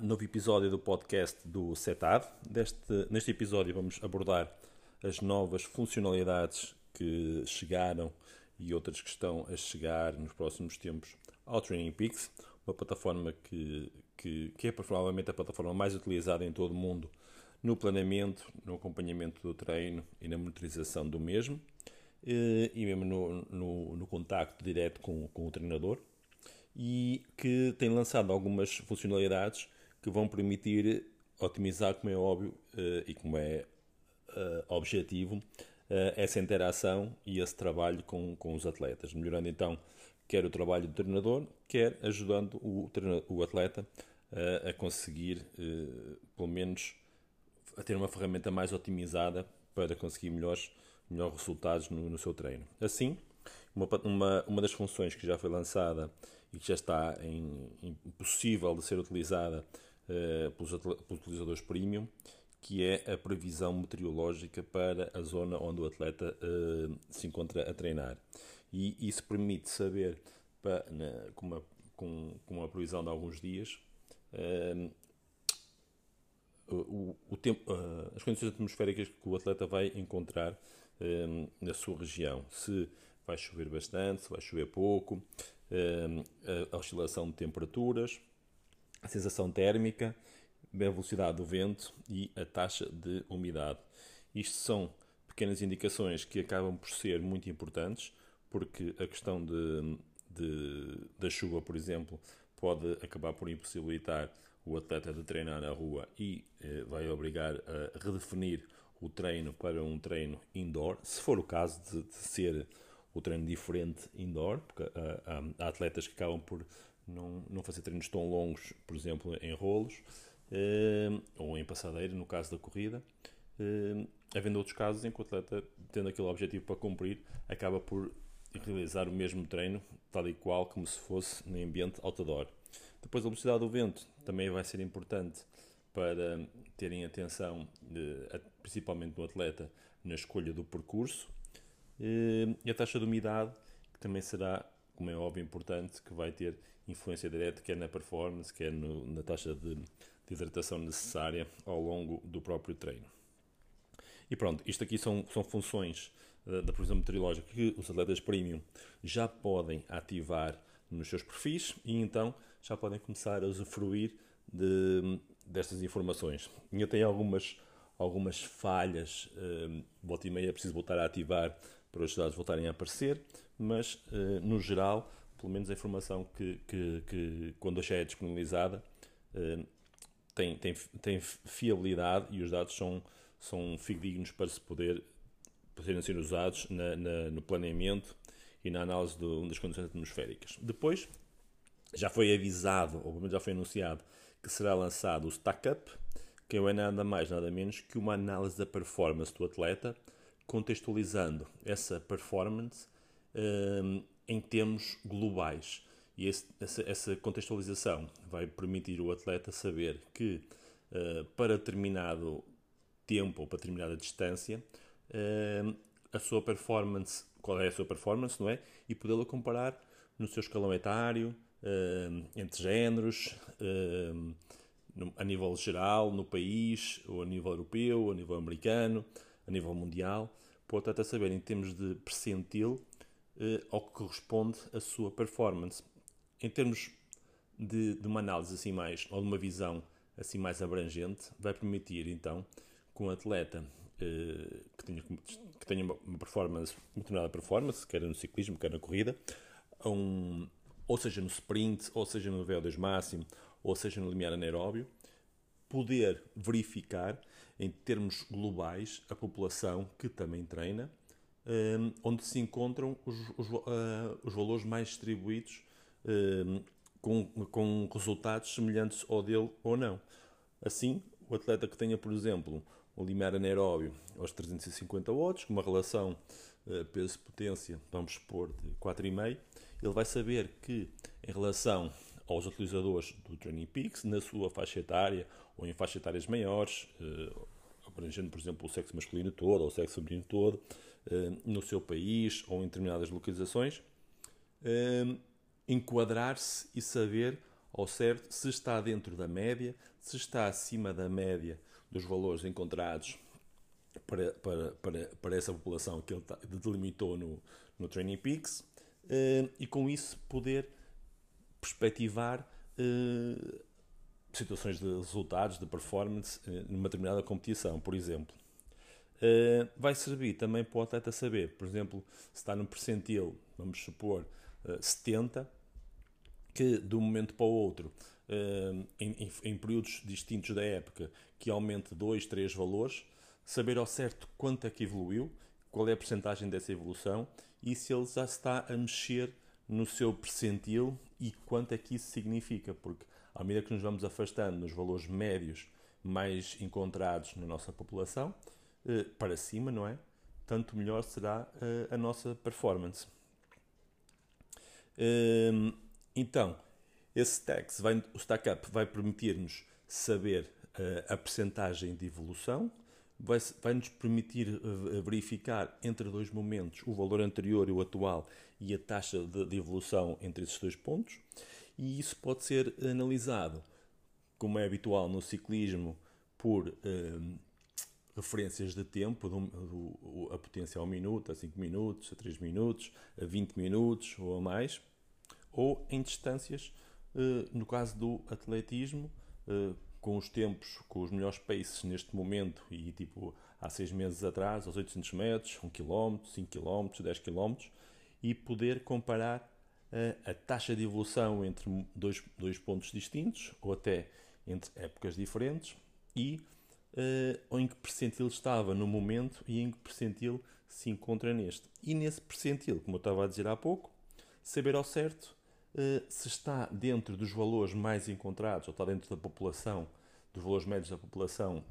novo episódio do podcast do CETAD. Deste, neste episódio vamos abordar as novas funcionalidades que chegaram e outras que estão a chegar nos próximos tempos ao Training Peaks, uma plataforma que, que, que é provavelmente a plataforma mais utilizada em todo o mundo no planeamento, no acompanhamento do treino e na monitorização do mesmo, eh, e mesmo no, no, no contacto direto com, com o treinador e que tem lançado algumas funcionalidades que vão permitir otimizar, como é óbvio eh, e como é eh, objetivo, eh, essa interação e esse trabalho com, com os atletas, melhorando então quer o trabalho do treinador, quer ajudando o, o atleta a conseguir, pelo menos, a ter uma ferramenta mais otimizada para conseguir melhores, melhores resultados no, no seu treino. Assim, uma, uma, uma das funções que já foi lançada e que já está em, impossível de ser utilizada uh, pelos, pelos, utilizadores premium, que é a previsão meteorológica para a zona onde o atleta uh, se encontra a treinar. E isso permite saber, para, na, com, uma, com, com, uma, previsão de alguns dias, uh, o, o tempo, as condições atmosféricas que o atleta vai encontrar na sua região. Se vai chover bastante, se vai chover pouco, a oscilação de temperaturas, a sensação térmica, a velocidade do vento e a taxa de umidade. Isto são pequenas indicações que acabam por ser muito importantes, porque a questão de, de, da chuva, por exemplo, pode acabar por impossibilitar o atleta de treinar na rua e eh, vai obrigar a redefinir o treino para um treino indoor, se for o caso de, de ser o treino diferente indoor, porque uh, há atletas que acabam por não, não fazer treinos tão longos, por exemplo, em rolos uh, ou em passadeira, no caso da corrida. Uh, havendo outros casos em que o atleta, tendo aquele objetivo para cumprir, acaba por realizar o mesmo treino, tal e qual como se fosse no ambiente outdoor. Depois, a velocidade do vento também vai ser importante para terem atenção, principalmente no atleta, na escolha do percurso eh, e a taxa de umidade, que também será, como é óbvio, importante, que vai ter influência direta quer na performance, quer no, na taxa de, de hidratação necessária ao longo do próprio treino. E pronto, isto aqui são, são funções da, da previsão meteorológica que os atletas premium já podem ativar nos seus perfis e então já podem começar a usufruir de, destas informações. Eu tenho algumas, algumas falhas, um, volta e meia é preciso voltar a ativar para os dados voltarem a aparecer, mas eh, no geral, pelo menos a informação que, que, que quando já é disponibilizada, eh, tem, tem, tem fiabilidade e os dados são, são fidedignos para se poder poderem ser usados na, na, no planeamento e na análise do, das condições atmosféricas. Depois, já foi avisado, ou pelo menos já foi anunciado, que será lançado o Stack Up, que é nada mais, nada menos que uma análise da performance do atleta contextualizando essa performance um, em termos globais. E esse, essa, essa, contextualização vai permitir o atleta saber que uh, para determinado tempo ou para determinada distância uh, a sua performance, qual é a sua performance, não é? E podê-la comparar no seu escalão etário, uh, entre géneros, no, a nível geral, no país, ou a nível europeu, ou a nível americano, a nível mundial, para o atleta saber em termos de percentil eh, ao que corresponde a sua performance. Em termos de, de, uma análise assim mais, ou de uma visão assim mais abrangente, vai permitir então que um atleta eh, que, tenha, que tenha uma performance, uma determinada performance, quer no ciclismo, quer na corrida, um, ou seja no sprint, ou seja no VO2 máximo, ou seja no limiar anaeróbio, poder verificar em termos globais a população que também treina, um, onde se encontram os, os, uh, os valores mais distribuídos um, com, com resultados semelhantes ao dele ou não. Assim, o atleta que tenha, por exemplo, um limiar anaeróbio aos 350 watts, com uma relação uh, peso-potência, vamos supor, de 4,5, ele vai saber que, em relação aos utilizadores do Training Peaks na sua faixa etária ou em faixas etárias maiores, eh, abrangendo, por exemplo, o sexo masculino todo ou o sexo feminino todo, eh, no seu país ou em determinadas localizações, eh, enquadrar-se e saber ao certo se está dentro da média, se está acima da média dos valores encontrados para, para, para, para essa população que ele delimitou no, no Training Peaks e com isso poder perspectivar uh, situações de resultados, de performance uh, numa determinada competição, por exemplo. vai servir também para o atleta saber, por exemplo, se está no percentil, vamos supor, 70, que de um momento para o outro, em, em, em períodos distintos da época, que aumente dois, três valores, saber ao certo quanto é que evoluiu, qual é a percentagem dessa evolução e se ele já está a mexer no seu percentil e quanto é que isso significa, porque à medida que nos vamos afastando nos valores médios mais encontrados na nossa população, eh, para cima, não é? Tanto melhor será eh, a nossa performance. Ehm, então, esse tax vai, o stack up vai permitir-nos saber eh, a percentagem de evolução, vai, nos permitir uh, verificar entre dois momentos o valor anterior e o atual e a taxa de, de evolução entre esses dois pontos. E isso pode ser analisado, como é habitual no ciclismo, por uh, referências de tempo, do, do, a potência ao minuto, a 5 minutos, a 3 minutos, a 20 minutos ou a mais, ou em distâncias, uh, no caso do atletismo, com os tempos, com os melhores paces neste momento e tipo há seis meses atrás, aos 800 metros, 1 km, 5 km, 10 km e poder comparar a, a taxa de evolução entre dois, dois pontos distintos ou até entre épocas diferentes e uh, em que percentil estava no momento e em que percentil se encontra neste. E nesse percentil, como eu estava a dizer há pouco, saber ao certo se está dentro dos valores mais encontrados ou está dentro da população dos valores médios da população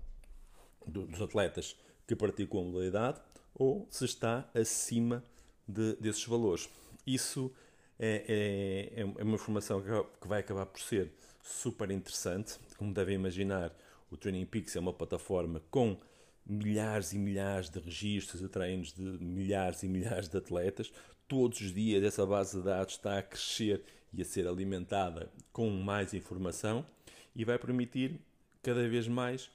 do, dos atletas que praticam a modalidade ou se está acima de, desses valores. Isso é, é, é, uma informação que vai acabar por ser super interessante. Como devem imaginar, o Training Peaks é uma plataforma com milhares e milhares de registros e treinos de milhares e milhares de atletas. Todos os dias essa base de dados está a crescer e a ser alimentada com mais informação e vai permitir cada vez mais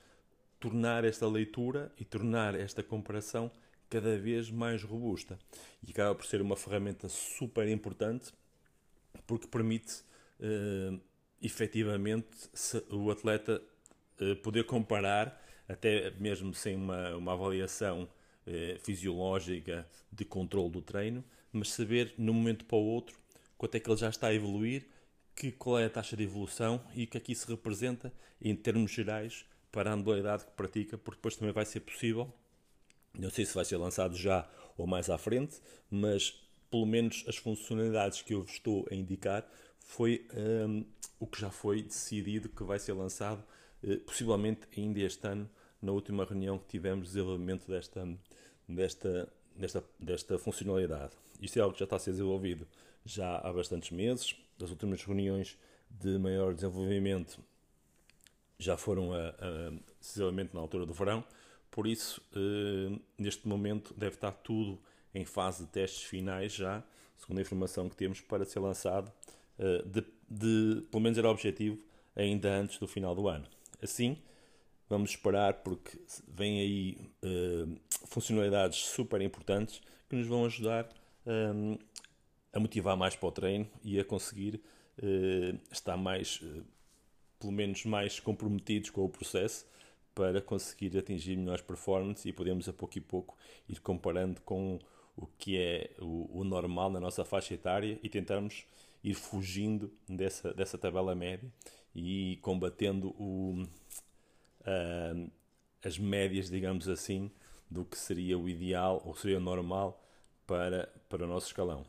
tornar esta leitura e tornar esta comparação cada vez mais robusta. E acaba por ser uma ferramenta super importante porque permite uh, efetivamente o atleta uh, poder comparar, até mesmo sem uma, uma avaliação uh, fisiológica de controle do treino, mas saber de um momento para o outro quanto é que ele já está a evoluir que, qual é a taxa de evolução e o que aqui é se representa em termos gerais para a modalidade que pratica, porque depois também vai ser possível, não sei se vai ser lançado já ou mais à frente, mas pelo menos as funcionalidades que eu vos estou a indicar foi um, o que já foi decidido que vai ser lançado, uh, possivelmente ainda este ano, na última reunião que tivemos de desenvolvimento desta, desta, desta, desta funcionalidade. Isto é algo que já está a ser desenvolvido já há bastantes meses, das últimas reuniões de maior desenvolvimento já foram a, a, na altura do verão, por isso, eh, neste momento, deve estar tudo em fase de testes finais já, segundo a informação que temos, para ser lançado, eh, de, de, pelo menos era o objetivo, ainda antes do final do ano. Assim, vamos esperar, porque vêm aí eh, funcionalidades super importantes que nos vão ajudar eh, a motivar mais para o treino e a conseguir uh, estar mais, uh, pelo menos mais comprometidos com o processo para conseguir atingir melhores performances e podemos a pouco e pouco ir comparando com o que é o, o normal na nossa faixa etária e tentarmos ir fugindo dessa, dessa tabela média e combatendo o, uh, as médias, digamos assim, do que seria o ideal ou seria o normal para, para o nosso escalão.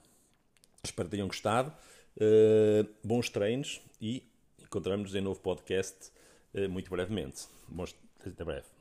Espero que tenham gostado. Uh, bons treinos e encontramos-nos em novo podcast uh, muito brevemente. Bons, até breve.